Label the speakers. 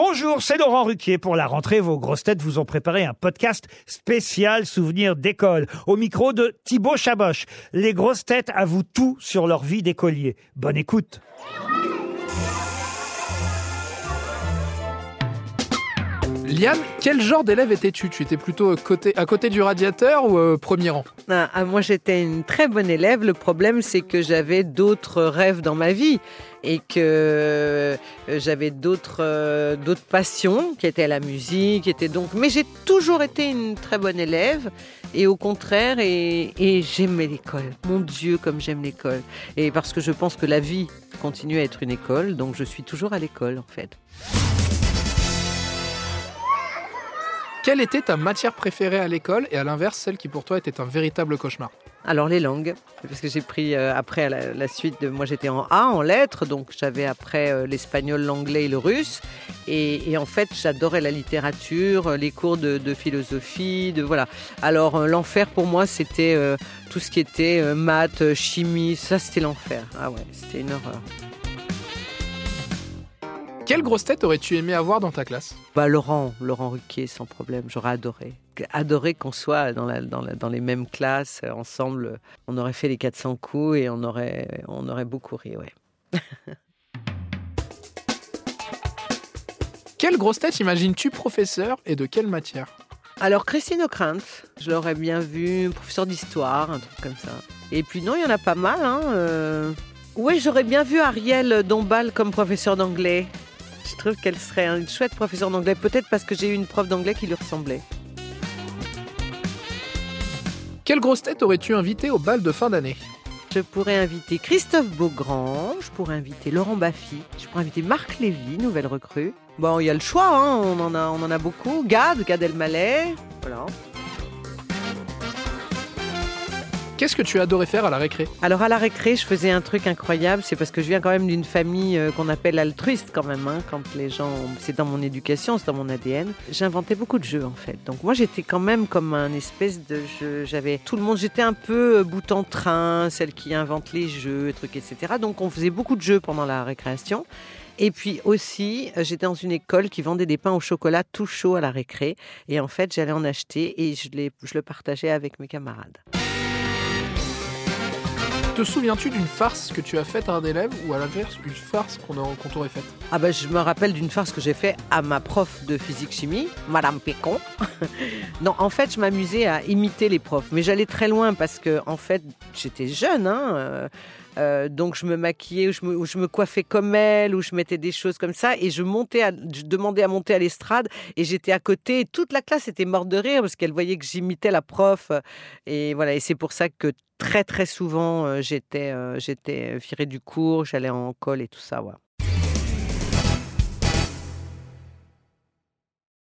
Speaker 1: Bonjour, c'est Laurent Ruquier. Pour la rentrée, vos grosses têtes vous ont préparé un podcast spécial souvenir d'école. Au micro de Thibaut Chaboch. Les grosses têtes avouent tout sur leur vie d'écolier. Bonne écoute.
Speaker 2: Liane, quel genre d'élève étais-tu? Tu étais plutôt à côté du radiateur ou euh, premier rang?
Speaker 3: Ah, ah, moi, j'étais une très bonne élève. Le problème, c'est que j'avais d'autres rêves dans ma vie et que euh, j'avais d'autres euh, d'autres passions qui étaient la musique, qui étaient donc. Mais j'ai toujours été une très bonne élève et au contraire, et j'aimais l'école. Mon Dieu, comme j'aime l'école. Et parce que je pense que la vie continue à être une école, donc je suis toujours à l'école en fait.
Speaker 2: Quelle était ta matière préférée à l'école et à l'inverse, celle qui pour toi était un véritable cauchemar?
Speaker 3: Alors les langues, parce que j'ai pris euh, après la, suite de moi j'étais en A en lettres, donc j'avais après euh, l'espagnol, l'anglais et le russe. Et, en fait j'adorais la littérature, euh, les cours de, philosophie, de voilà. Alors l'enfer pour moi c'était tout ce qui était maths, chimie, ça c'était l'enfer. Ah ouais, c'était une horreur.
Speaker 2: Quelle grosse tête aurais-tu aimé avoir dans ta classe?
Speaker 3: Bah Laurent, Laurent Ruquier sans problème, j'aurais adoré. Adoré qu'on soit dans, la, dans, la- dans les mêmes classes euh, ensemble. On aurait fait les 400 coups et on aurait, on aurait beaucoup ri, ouais.
Speaker 2: Quelle grosse tête imagines-tu professeur et de quelle matière?
Speaker 3: Alors, Christine O'Krantz, je l'aurais bien vu, professeur d'histoire, un truc comme ça. Et puis, non, il y en a pas mal. Hein, euh. Ouais, j'aurais bien vu Ariel Dombal comme professeur d'anglais. Je trouve qu'elle serait une chouette professeure d'anglais, peut-être parce que j'ai eu une prof d'anglais qui lui ressemblait.
Speaker 2: Quelle grosse tête aurais-tu invité au bal de fin d'année?
Speaker 3: Je pourrais inviter Christophe Beaugrand, je pourrais inviter Laurent Baffy, je pourrais inviter Marc Lévy, nouvelle recrue. Bon, il y a le choix, hein, on, en a, on en a beaucoup. Gad, Gad Elmaleh, voilà.
Speaker 2: Qu'est-ce que tu adorais faire à la récré
Speaker 3: Alors à la récré, je faisais un truc incroyable, c'est parce que je viens quand même d'une famille euh, qu'on appelle altruiste quand même, hein, quand les gens, c'est dans mon éducation, c'est dans mon ADN. J'inventais beaucoup de jeux en fait. Donc moi j'étais quand même comme un espèce de j'avais tout le monde, j'étais un peu euh, bout en train, celle qui invente les jeux, trucs, etc. Donc on faisait beaucoup de jeux pendant la récréation. Et puis aussi, euh, j'étais dans une école qui vendait des pains au chocolat tout chaud à la récré. Et en fait, j'allais en acheter et je, les, je le partageais avec mes camarades.
Speaker 2: Te souviens-tu d'une farce que tu as faite à un élève ou à l'inverse, une farce qu'on qu'on t'aurait faite?
Speaker 3: Ah ben, je me rappelle d'une farce que j'ai fait à ma prof de physique-chimie, Madame Pécon. non, en fait, je m'amusais à imiter les profs, mais j'allais très loin parce que, en fait, j'étais jeune, hein, euh, euh, donc je me maquillais ou je me, coiffais comme elle ou je mettais des choses comme ça et je demandais à monter à l'estrade et j'étais à côté. Et toute la classe était morte de rire parce qu'elle voyait que j'imitais la prof et voilà. Et c'est pour ça que très très souvent euh, j'étais euh, j'étais virée du cours, j'allais en col et tout ça.